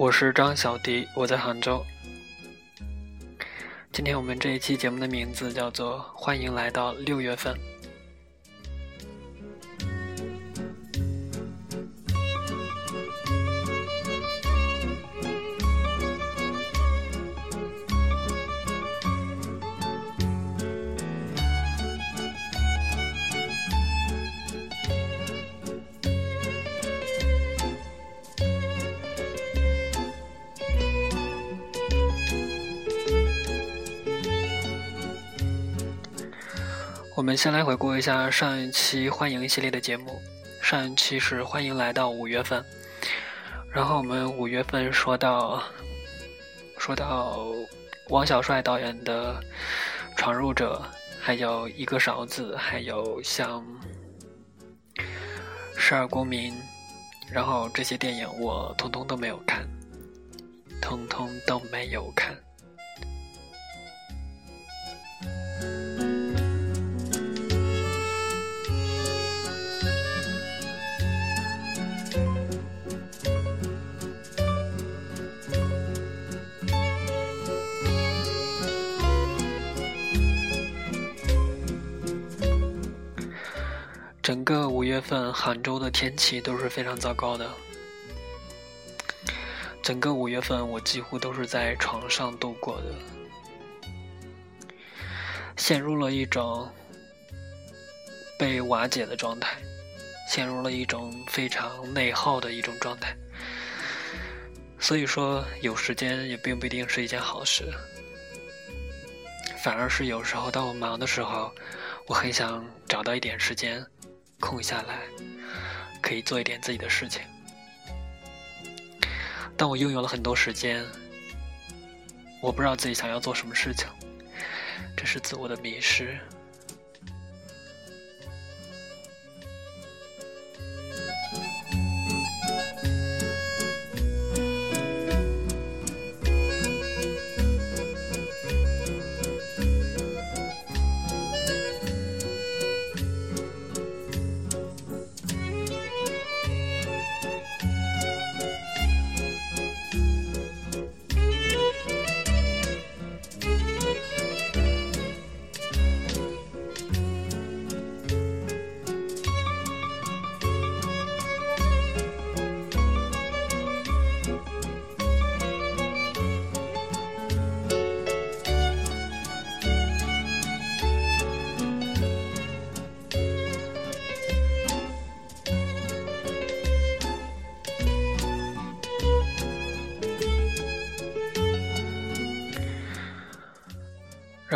我是张小迪，我在杭州。今天我们这一期节目的名字叫做《欢迎来到六月份》。我们先来回顾一下上一期欢迎系列的节目。上一期是欢迎来到五月份，然后我们五月份说到说到王小帅导演的《闯入者》，还有一个勺子，还有像《十二公民》，然后这些电影我通通都没有看，通通都没有看。月份，杭州的天气都是非常糟糕的。整个五月份，我几乎都是在床上度过的，陷入了一种被瓦解的状态，陷入了一种非常内耗的一种状态。所以说，有时间也并不一定是一件好事，反而是有时候当我忙的时候，我很想找到一点时间。空下来，可以做一点自己的事情。当我拥有了很多时间，我不知道自己想要做什么事情，这是自我的迷失。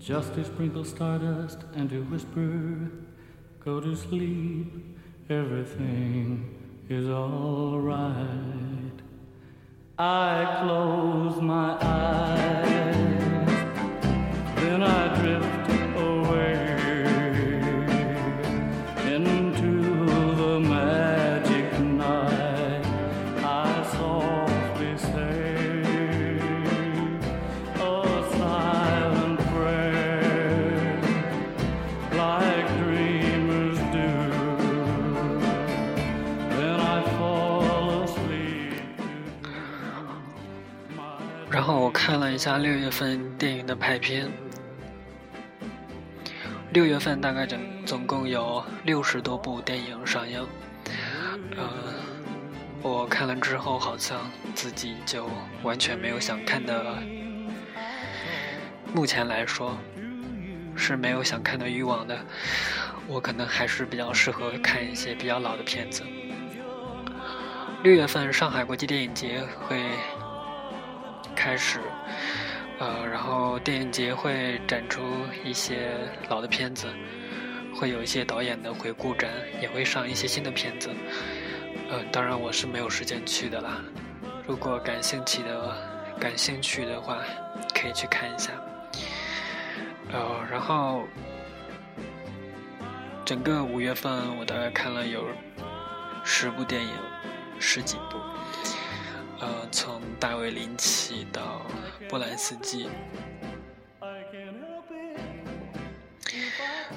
just to sprinkle stardust and to whisper, Go to sleep, everything is alright. I close my eyes, 下六月份电影的排片，六月份大概整总共有六十多部电影上映。嗯，我看了之后好像自己就完全没有想看的，目前来说是没有想看的欲望的。我可能还是比较适合看一些比较老的片子。六月份上海国际电影节会。开始，呃，然后电影节会展出一些老的片子，会有一些导演的回顾展，也会上一些新的片子。呃，当然我是没有时间去的啦。如果感兴趣的感兴趣的话，可以去看一下。呃，然后整个五月份我大概看了有十部电影，十几部。呃，从大卫林奇到波兰斯基，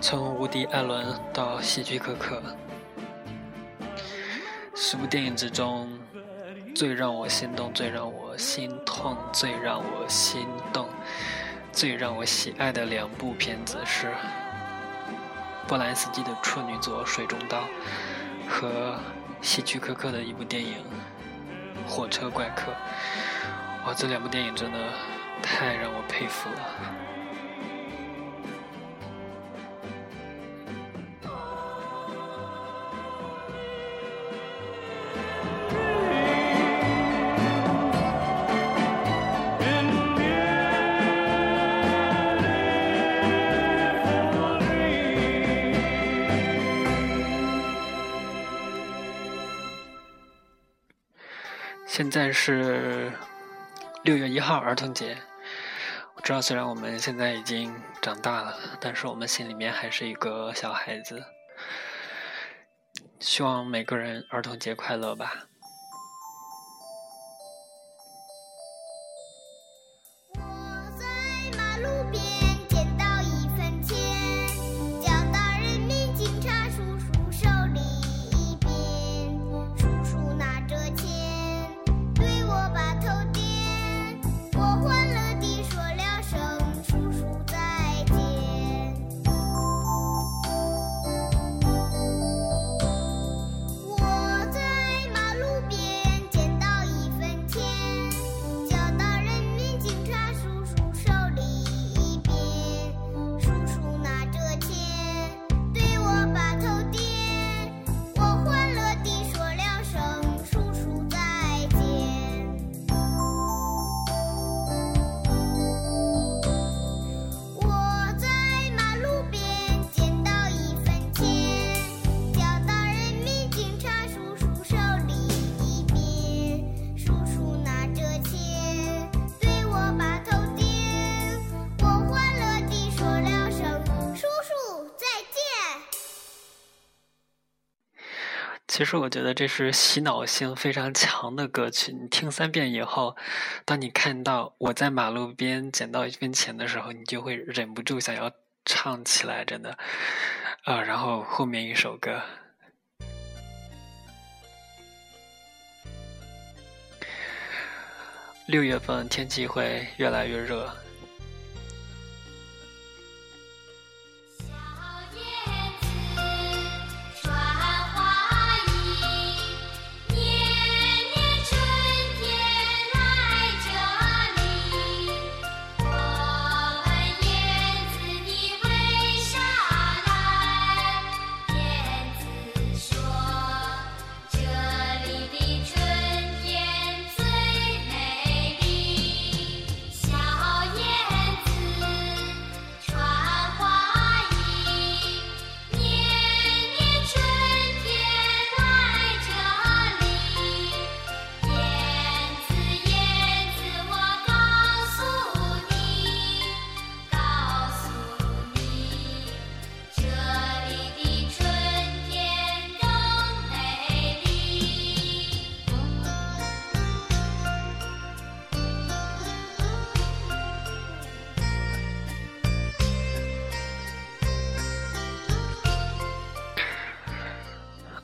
从无敌艾伦到希区柯克，十部电影之中，最让我心动、最让我心痛、最让我心动、最让我喜爱的两部片子是波兰斯基的处女作《水中刀》和希区柯克的一部电影。火车怪客，哇！这两部电影真的太让我佩服了。现在是六月一号儿童节，我知道虽然我们现在已经长大了，但是我们心里面还是一个小孩子。希望每个人儿童节快乐吧。我在马路边其实我觉得这是洗脑性非常强的歌曲。你听三遍以后，当你看到我在马路边捡到一分钱的时候，你就会忍不住想要唱起来，真的。啊，然后后面一首歌，六月份天气会越来越热。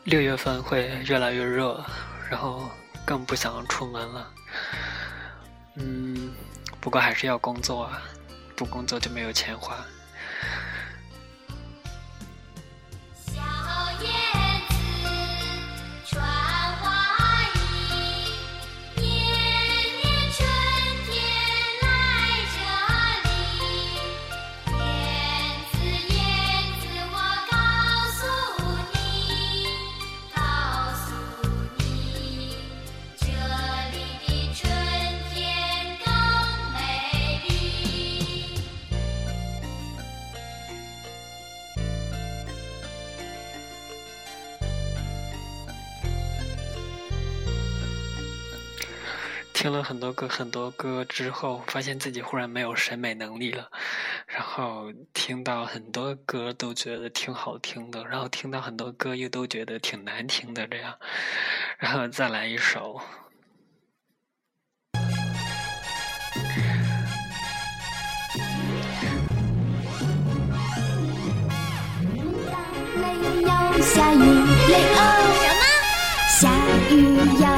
六月份会越来越热，然后更不想出门了。嗯，不过还是要工作啊，不工作就没有钱花。听了很多歌很多歌之后，发现自己忽然没有审美能力了，然后听到很多歌都觉得挺好听的，然后听到很多歌又都觉得挺难听的，这样，然后再来一首。下雨，雷欧。什么？下雨要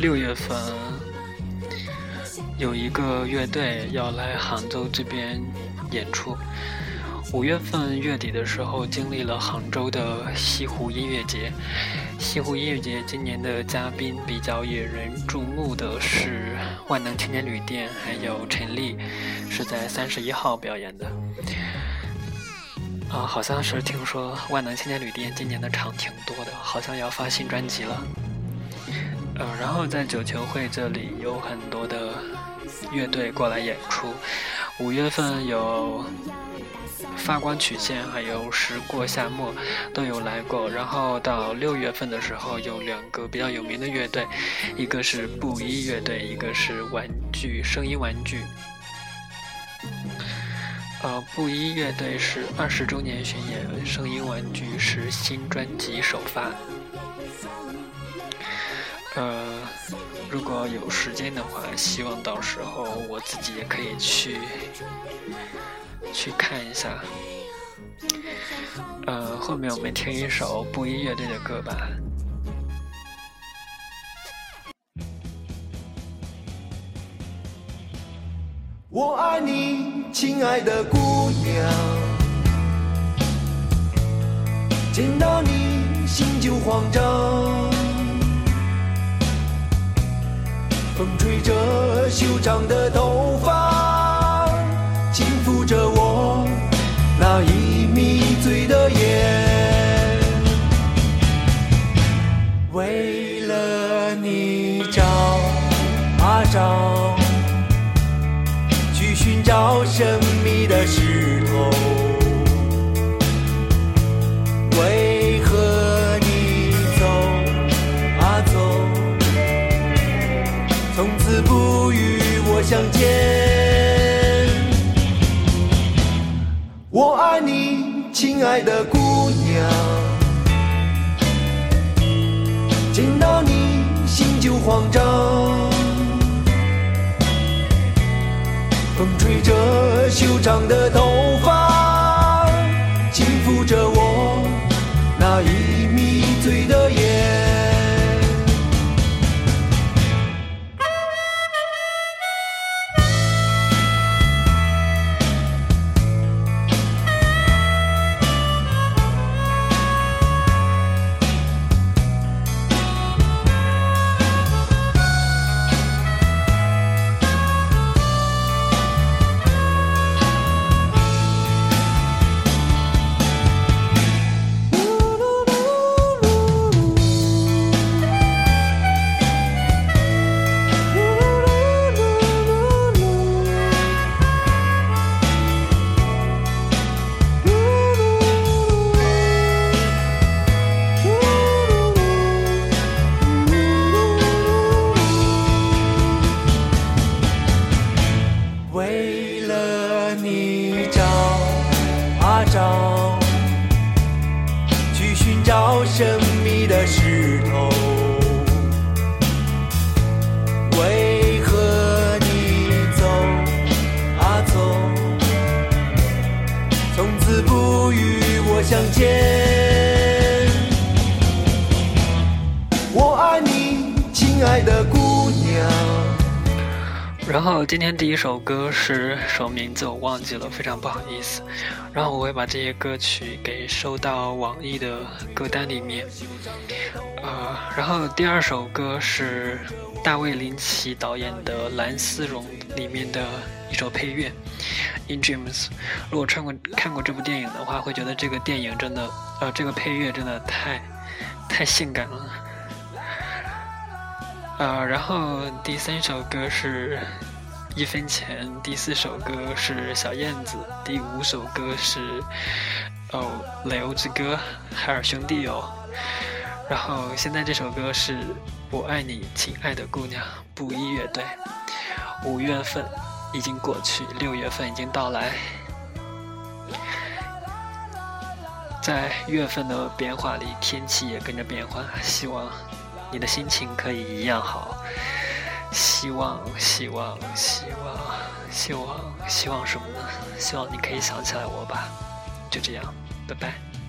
六月份有一个乐队要来杭州这边演出。五月份月底的时候，经历了杭州的西湖音乐节。西湖音乐节今年的嘉宾比较引人注目的是万能青年旅店，还有陈粒，是在三十一号表演的。啊，好像是听说万能青年旅店今年的场挺多的，好像要发新专辑了。呃，然后在九球会这里有很多的乐队过来演出。五月份有。发光曲线还有时过夏末都有来过，然后到六月份的时候有两个比较有名的乐队，一个是布衣乐队，一个是玩具声音玩具。呃，布衣乐队是二十周年巡演，声音玩具是新专辑首发。呃，如果有时间的话，希望到时候我自己也可以去。去看一下，呃，后面我们听一首布衣乐队的歌吧。我爱你，亲爱的姑娘，见到你心就慌张，风吹着修长的头发，轻抚着我。那已迷醉的眼，为了你找啊找，去寻找神秘的石相见？我爱你，亲爱的姑娘，见到你心就慌张。风吹着修长的头到神秘的石头为何你走啊走从此不与我相见。然后今天第一首歌是首名字我忘记了，非常不好意思。然后我会把这些歌曲给收到网易的歌单里面。呃，然后第二首歌是大卫林奇导演的《蓝丝绒》里面的一首配乐《In Dreams》。如果穿过看过这部电影的话，会觉得这个电影真的，呃，这个配乐真的太太性感了。呃，然后第三首歌是一分钱，第四首歌是小燕子，第五首歌是哦雷欧之歌，海尔兄弟哦。然后现在这首歌是我爱你，亲爱的姑娘，布衣乐队。五月份已经过去，六月份已经到来，在月份的变化里，天气也跟着变化，希望。你的心情可以一样好，希望，希望，希望，希望，希望什么呢？希望你可以想起来我吧。就这样，拜拜。